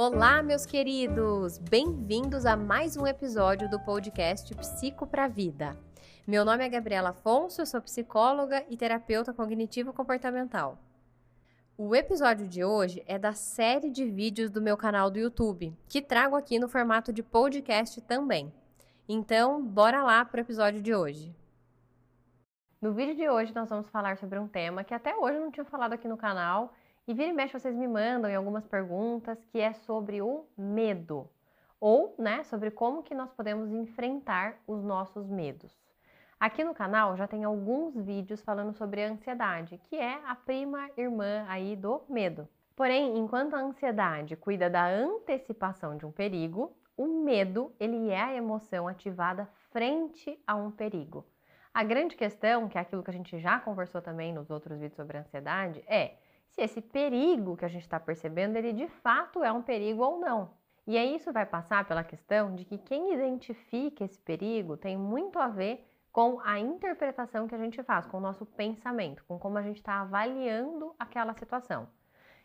Olá, meus queridos! Bem-vindos a mais um episódio do podcast Psico para Vida. Meu nome é Gabriela Afonso, eu sou psicóloga e terapeuta cognitivo-comportamental. O episódio de hoje é da série de vídeos do meu canal do YouTube, que trago aqui no formato de podcast também. Então, bora lá para o episódio de hoje. No vídeo de hoje, nós vamos falar sobre um tema que até hoje eu não tinha falado aqui no canal e vira e mexe, vocês me mandam em algumas perguntas que é sobre o medo. Ou, né, sobre como que nós podemos enfrentar os nossos medos. Aqui no canal já tem alguns vídeos falando sobre a ansiedade, que é a prima irmã aí do medo. Porém, enquanto a ansiedade cuida da antecipação de um perigo, o medo, ele é a emoção ativada frente a um perigo. A grande questão, que é aquilo que a gente já conversou também nos outros vídeos sobre a ansiedade, é se esse perigo que a gente está percebendo, ele de fato é um perigo ou não. E aí isso vai passar pela questão de que quem identifica esse perigo tem muito a ver com a interpretação que a gente faz, com o nosso pensamento, com como a gente está avaliando aquela situação.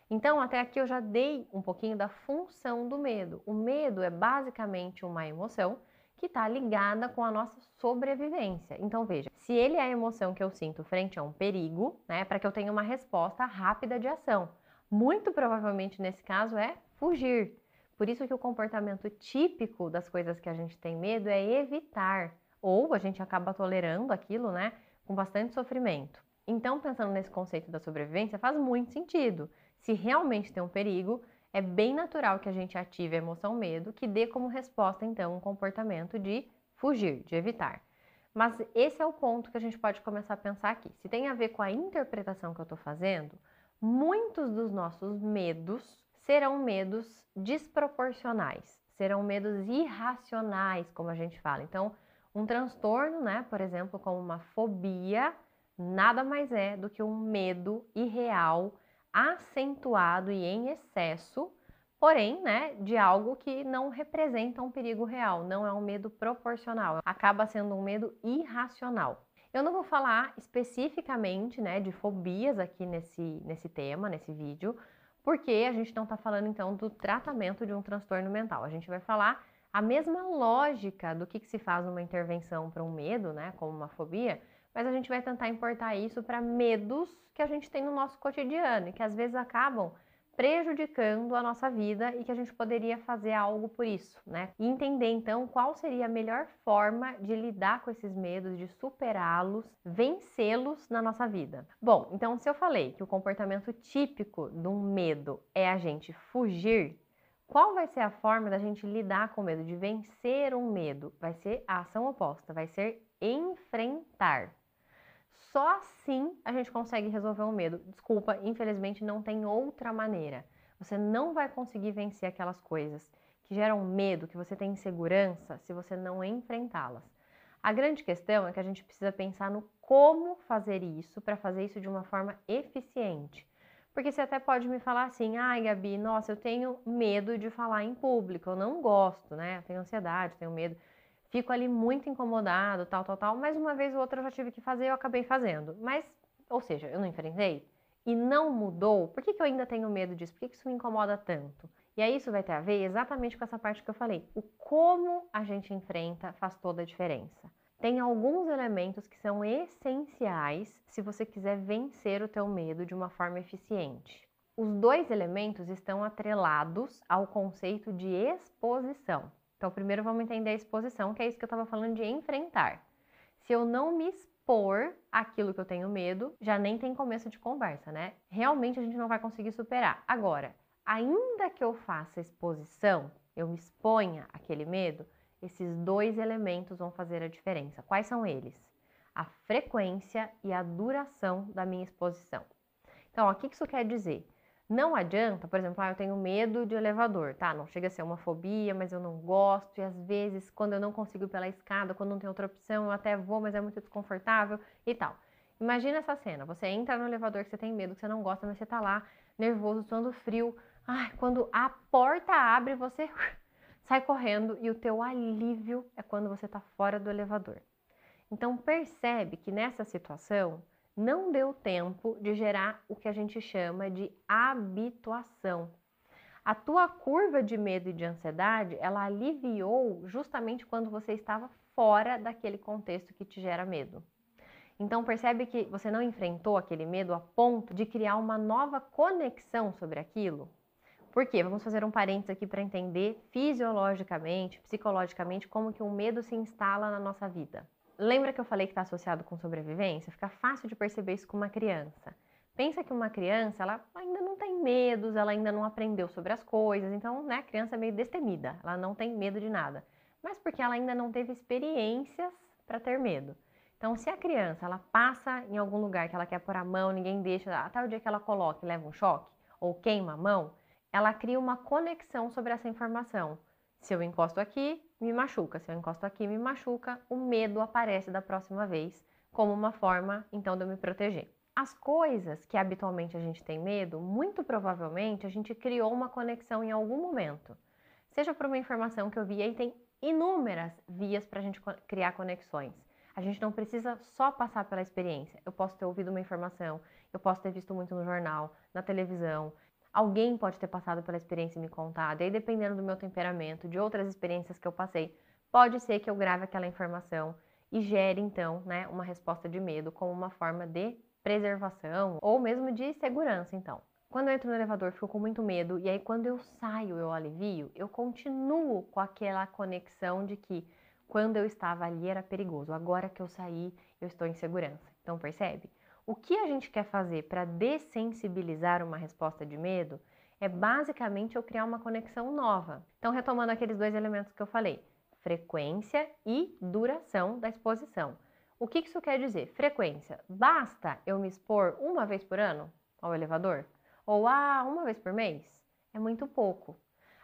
Então, até aqui eu já dei um pouquinho da função do medo. O medo é basicamente uma emoção que está ligada com a nossa sobrevivência. Então, veja, se ele é a emoção que eu sinto frente a um perigo, né, para que eu tenha uma resposta rápida de ação. Muito provavelmente nesse caso é fugir. Por isso que o comportamento típico das coisas que a gente tem medo é evitar, ou a gente acaba tolerando aquilo, né, com bastante sofrimento. Então, pensando nesse conceito da sobrevivência, faz muito sentido. Se realmente tem um perigo, é bem natural que a gente ative a emoção medo, que dê como resposta então um comportamento de fugir, de evitar. Mas esse é o ponto que a gente pode começar a pensar aqui. Se tem a ver com a interpretação que eu estou fazendo, muitos dos nossos medos serão medos desproporcionais, serão medos irracionais, como a gente fala. Então, um transtorno, né, por exemplo, como uma fobia, nada mais é do que um medo irreal acentuado e em excesso, porém, né, de algo que não representa um perigo real, não é um medo proporcional, acaba sendo um medo irracional. Eu não vou falar especificamente, né, de fobias aqui nesse, nesse tema, nesse vídeo, porque a gente não está falando então do tratamento de um transtorno mental. A gente vai falar a mesma lógica do que, que se faz numa intervenção para um medo, né, como uma fobia, mas a gente vai tentar importar isso para medos que a gente tem no nosso cotidiano e que às vezes acabam prejudicando a nossa vida e que a gente poderia fazer algo por isso, né? E entender então qual seria a melhor forma de lidar com esses medos, de superá-los, vencê-los na nossa vida. Bom, então se eu falei que o comportamento típico de um medo é a gente fugir, qual vai ser a forma da gente lidar com o medo, de vencer um medo? Vai ser a ação oposta, vai ser enfrentar. Só assim a gente consegue resolver o medo. Desculpa, infelizmente não tem outra maneira. Você não vai conseguir vencer aquelas coisas que geram medo, que você tem insegurança, se você não enfrentá-las. A grande questão é que a gente precisa pensar no como fazer isso para fazer isso de uma forma eficiente. Porque você até pode me falar assim: ai, Gabi, nossa, eu tenho medo de falar em público, eu não gosto, né? Eu tenho ansiedade, tenho medo fico ali muito incomodado, tal, tal, tal, mas uma vez ou outra eu já tive que fazer eu acabei fazendo. Mas, ou seja, eu não enfrentei e não mudou, por que, que eu ainda tenho medo disso? Por que, que isso me incomoda tanto? E aí isso vai ter a ver exatamente com essa parte que eu falei. O como a gente enfrenta faz toda a diferença. Tem alguns elementos que são essenciais se você quiser vencer o teu medo de uma forma eficiente. Os dois elementos estão atrelados ao conceito de exposição. Então, primeiro vamos entender a exposição, que é isso que eu estava falando de enfrentar. Se eu não me expor aquilo que eu tenho medo, já nem tem começo de conversa, né? Realmente a gente não vai conseguir superar. Agora, ainda que eu faça exposição, eu me exponha aquele medo, esses dois elementos vão fazer a diferença. Quais são eles? A frequência e a duração da minha exposição. Então, ó, o que isso quer dizer? Não adianta, por exemplo, ah, eu tenho medo de elevador, tá? Não chega a ser uma fobia, mas eu não gosto, e às vezes, quando eu não consigo ir pela escada, quando não tem outra opção, eu até vou, mas é muito desconfortável e tal. Imagina essa cena: você entra no elevador que você tem medo, que você não gosta, mas você tá lá, nervoso, suando frio. Ai, quando a porta abre, você sai correndo e o teu alívio é quando você tá fora do elevador. Então percebe que nessa situação não deu tempo de gerar o que a gente chama de habituação. A tua curva de medo e de ansiedade, ela aliviou justamente quando você estava fora daquele contexto que te gera medo. Então percebe que você não enfrentou aquele medo a ponto de criar uma nova conexão sobre aquilo? Por quê? Vamos fazer um parênteses aqui para entender fisiologicamente, psicologicamente, como que o medo se instala na nossa vida. Lembra que eu falei que está associado com sobrevivência? Fica fácil de perceber isso com uma criança. Pensa que uma criança, ela ainda não tem medos, ela ainda não aprendeu sobre as coisas, então, né, a criança é meio destemida, ela não tem medo de nada. Mas porque ela ainda não teve experiências para ter medo. Então, se a criança, ela passa em algum lugar que ela quer pôr a mão, ninguém deixa, até o dia que ela coloca e leva um choque, ou queima a mão, ela cria uma conexão sobre essa informação. Se eu encosto aqui, me machuca. Se eu encosto aqui, me machuca. O medo aparece da próxima vez como uma forma, então, de eu me proteger. As coisas que habitualmente a gente tem medo, muito provavelmente a gente criou uma conexão em algum momento. Seja por uma informação que eu vi, aí tem inúmeras vias para a gente criar conexões. A gente não precisa só passar pela experiência. Eu posso ter ouvido uma informação, eu posso ter visto muito no jornal, na televisão. Alguém pode ter passado pela experiência e me contado. E aí, dependendo do meu temperamento, de outras experiências que eu passei, pode ser que eu grave aquela informação e gere então, né, uma resposta de medo como uma forma de preservação ou mesmo de segurança, então. Quando eu entro no elevador, fico com muito medo e aí quando eu saio, eu alivio, eu continuo com aquela conexão de que quando eu estava ali era perigoso, agora que eu saí, eu estou em segurança. Então, percebe? O que a gente quer fazer para dessensibilizar uma resposta de medo é basicamente eu criar uma conexão nova. Então, retomando aqueles dois elementos que eu falei: frequência e duração da exposição. O que isso quer dizer? Frequência. Basta eu me expor uma vez por ano ao elevador? Ou ah, uma vez por mês? É muito pouco.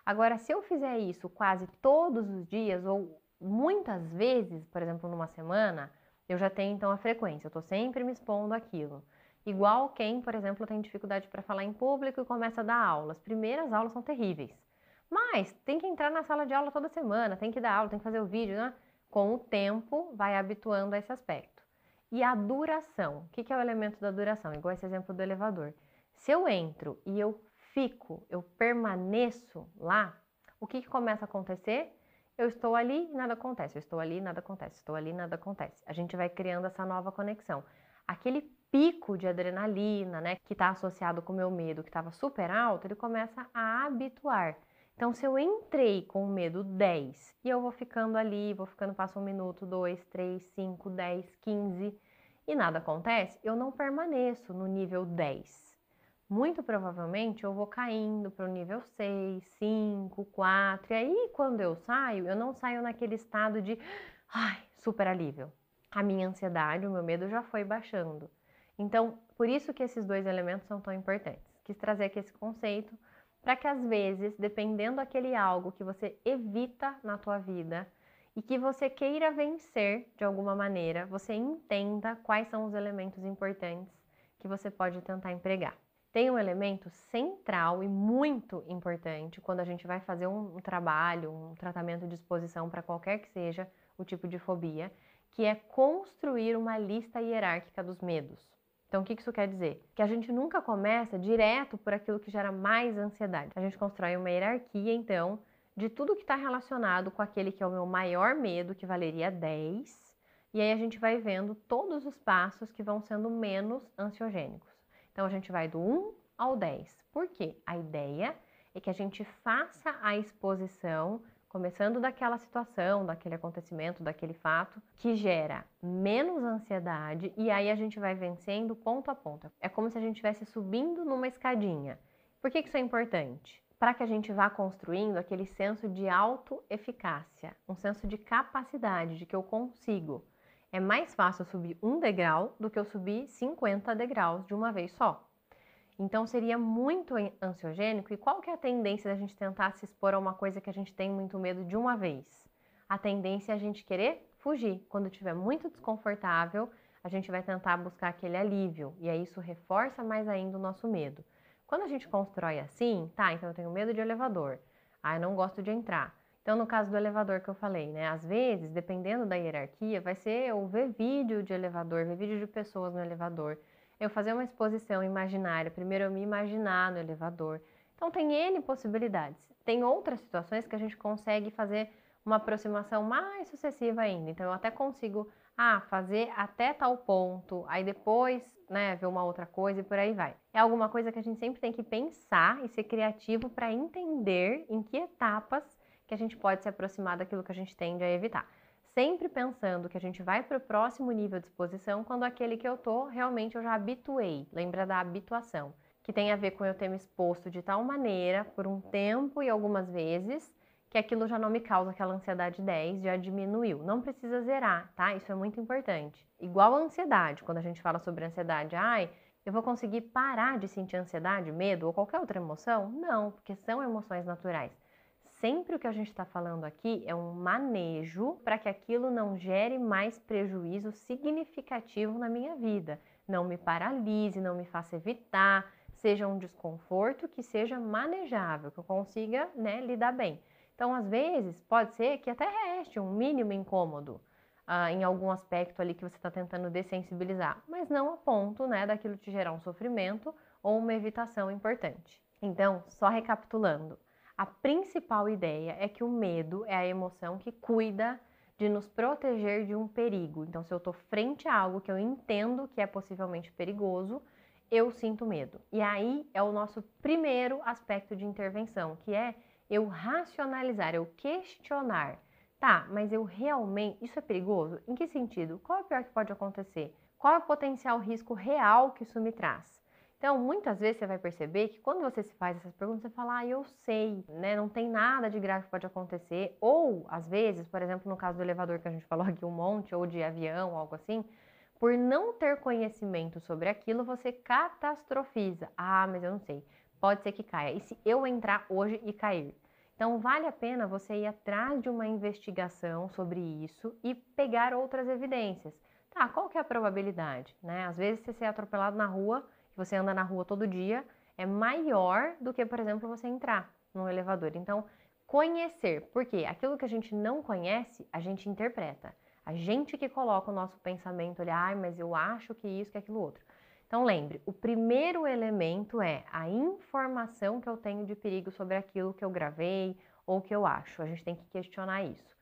Agora, se eu fizer isso quase todos os dias ou muitas vezes, por exemplo, numa semana, eu já tenho então a frequência, eu estou sempre me expondo àquilo. Igual quem, por exemplo, tem dificuldade para falar em público e começa a dar aula. As primeiras aulas são terríveis. Mas tem que entrar na sala de aula toda semana, tem que dar aula, tem que fazer o vídeo, né? com o tempo, vai habituando a esse aspecto. E a duração. O que é o elemento da duração? Igual esse exemplo do elevador. Se eu entro e eu fico, eu permaneço lá, o que, que começa a acontecer? Eu estou ali e nada acontece, eu estou ali e nada acontece, estou ali e nada acontece. A gente vai criando essa nova conexão. Aquele pico de adrenalina, né, que está associado com o meu medo, que estava super alto, ele começa a habituar. Então, se eu entrei com o medo 10 e eu vou ficando ali, vou ficando, passa um minuto, dois, três, cinco, dez, quinze e nada acontece, eu não permaneço no nível 10. Muito provavelmente eu vou caindo para o nível 6, 5, 4, e aí quando eu saio, eu não saio naquele estado de ai, super alívio. A minha ansiedade, o meu medo já foi baixando. Então, por isso que esses dois elementos são tão importantes. Quis trazer aqui esse conceito para que às vezes, dependendo daquele algo que você evita na tua vida e que você queira vencer de alguma maneira, você entenda quais são os elementos importantes que você pode tentar empregar. Tem um elemento central e muito importante quando a gente vai fazer um, trabalho, um tratamento de exposição para qualquer que seja o tipo de fobia, que é construir uma lista hierárquica dos medos. Então, o que isso quer dizer? Que a gente nunca começa direto por aquilo que gera mais ansiedade. A gente constrói uma hierarquia, então, de tudo que está relacionado com aquele que é o meu maior medo, que valeria 10, e aí a gente vai vendo todos os passos que vão sendo menos ansiogênicos. Então, a gente vai do 1 ao 10. Por quê? A ideia é que a gente faça a exposição começando daquela situação, daquele acontecimento, daquele fato, que gera menos ansiedade e aí a gente vai vencendo ponto a ponto. É como se a gente estivesse subindo numa escadinha. Por que isso é importante? Para que a gente vá construindo aquele senso de autoeficácia, um senso de capacidade, de que eu consigo. É mais fácil subir um degrau do que eu subir 50 degraus de uma vez só. Então seria muito ansiogênico. E qual que é a tendência da gente tentar se expor a uma coisa que a gente tem muito medo de uma vez? A tendência é a gente querer fugir. Quando estiver muito desconfortável, a gente vai tentar buscar aquele alívio. E aí isso reforça mais ainda o nosso medo. Quando a gente constrói assim, tá, então eu tenho medo de elevador. Ah, eu não gosto de entrar. Então, no caso do elevador que eu falei, né? Às vezes, dependendo da hierarquia, vai ser eu ver vídeo de elevador, ver vídeo de pessoas no elevador eu fazer uma exposição imaginária, primeiro eu me imaginar no elevador. Então tem N possibilidades. Tem outras situações que a gente consegue fazer uma aproximação mais sucessiva ainda. Então eu até consigo ah, fazer até tal ponto, aí depois, né, ver uma outra coisa e por aí vai. É alguma coisa que a gente sempre tem que pensar e ser criativo para entender em que etapas que a gente pode se aproximar daquilo que a gente tende a evitar. Sempre pensando que a gente vai para o próximo nível de exposição quando aquele que eu tô realmente eu já habituei. Lembra da habituação, que tem a ver com eu ter me exposto de tal maneira por um tempo e algumas vezes que aquilo já não me causa aquela ansiedade 10, já diminuiu. Não precisa zerar, tá? Isso é muito importante. Igual a ansiedade, quando a gente fala sobre ansiedade, ai, eu vou conseguir parar de sentir ansiedade, medo ou qualquer outra emoção? Não, porque são emoções naturais. Sempre o que a gente está falando aqui é um manejo para que aquilo não gere mais prejuízo significativo na minha vida. Não me paralise, não me faça evitar, seja um desconforto que seja manejável, que eu consiga né, lidar bem. Então, às vezes, pode ser que até reste um mínimo incômodo ah, em algum aspecto ali que você está tentando dessensibilizar, mas não a ponto né, daquilo te gerar um sofrimento ou uma evitação importante. Então, só recapitulando, a principal ideia é que o medo é a emoção que cuida de nos proteger de um perigo. Então, se eu estou frente a algo que eu entendo que é possivelmente perigoso, eu sinto medo. E aí é o nosso primeiro aspecto de intervenção, que é eu racionalizar, eu questionar. Tá, mas eu realmente. Isso é perigoso? Em que sentido? Qual é o pior que pode acontecer? Qual é o potencial risco real que isso me traz? Então, muitas vezes você vai perceber que quando você se faz essas perguntas, você fala, ah, eu sei, né? Não tem nada de grave que pode acontecer. Ou, às vezes, por exemplo, no caso do elevador que a gente falou aqui um monte, ou de avião, algo assim, por não ter conhecimento sobre aquilo, você catastrofiza. Ah, mas eu não sei pode ser que caia. E se eu entrar hoje e cair? Então, vale a pena você ir atrás de uma investigação sobre isso e pegar outras evidências. Tá, qual que é a probabilidade? Né? Às vezes, você ser atropelado na rua, você anda na rua todo dia, é maior do que, por exemplo, você entrar num elevador. Então, conhecer, porque aquilo que a gente não conhece, a gente interpreta. A gente que coloca o nosso pensamento ali, ai, mas eu acho que isso, que aquilo outro. Então lembre, o primeiro elemento é a informação que eu tenho de perigo sobre aquilo que eu gravei ou que eu acho. A gente tem que questionar isso.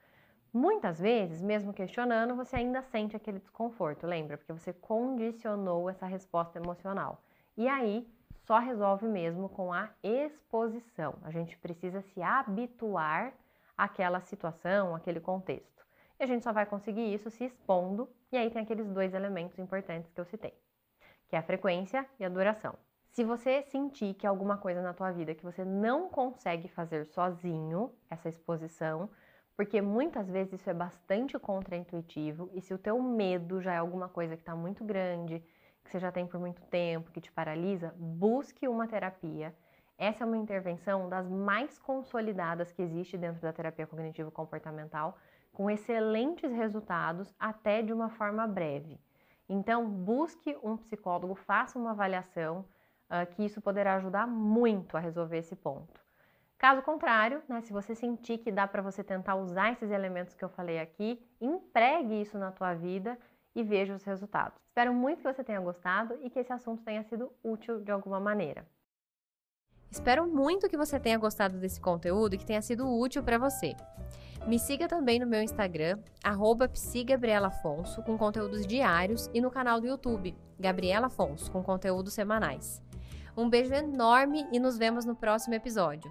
Muitas vezes, mesmo questionando, você ainda sente aquele desconforto, lembra? Porque você condicionou essa resposta emocional. E aí, só resolve mesmo com a exposição. A gente precisa se habituar àquela situação, àquele contexto. E a gente só vai conseguir isso se expondo, e aí tem aqueles dois elementos importantes que eu citei que é a frequência e a duração. Se você sentir que alguma coisa na tua vida que você não consegue fazer sozinho, essa exposição, porque muitas vezes isso é bastante contraintuitivo e se o teu medo já é alguma coisa que está muito grande, que você já tem por muito tempo, que te paralisa, busque uma terapia. Essa é uma intervenção das mais consolidadas que existe dentro da terapia cognitivo comportamental, com excelentes resultados até de uma forma breve. Então, busque um psicólogo, faça uma avaliação, uh, que isso poderá ajudar muito a resolver esse ponto. Caso contrário, né, se você sentir que dá para você tentar usar esses elementos que eu falei aqui, empregue isso na tua vida e veja os resultados. Espero muito que você tenha gostado e que esse assunto tenha sido útil de alguma maneira. Espero muito que você tenha gostado desse conteúdo e que tenha sido útil para você. Me siga também no meu Instagram, psigabrielafonso, com conteúdos diários, e no canal do YouTube, Gabriela Afonso, com conteúdos semanais. Um beijo enorme e nos vemos no próximo episódio.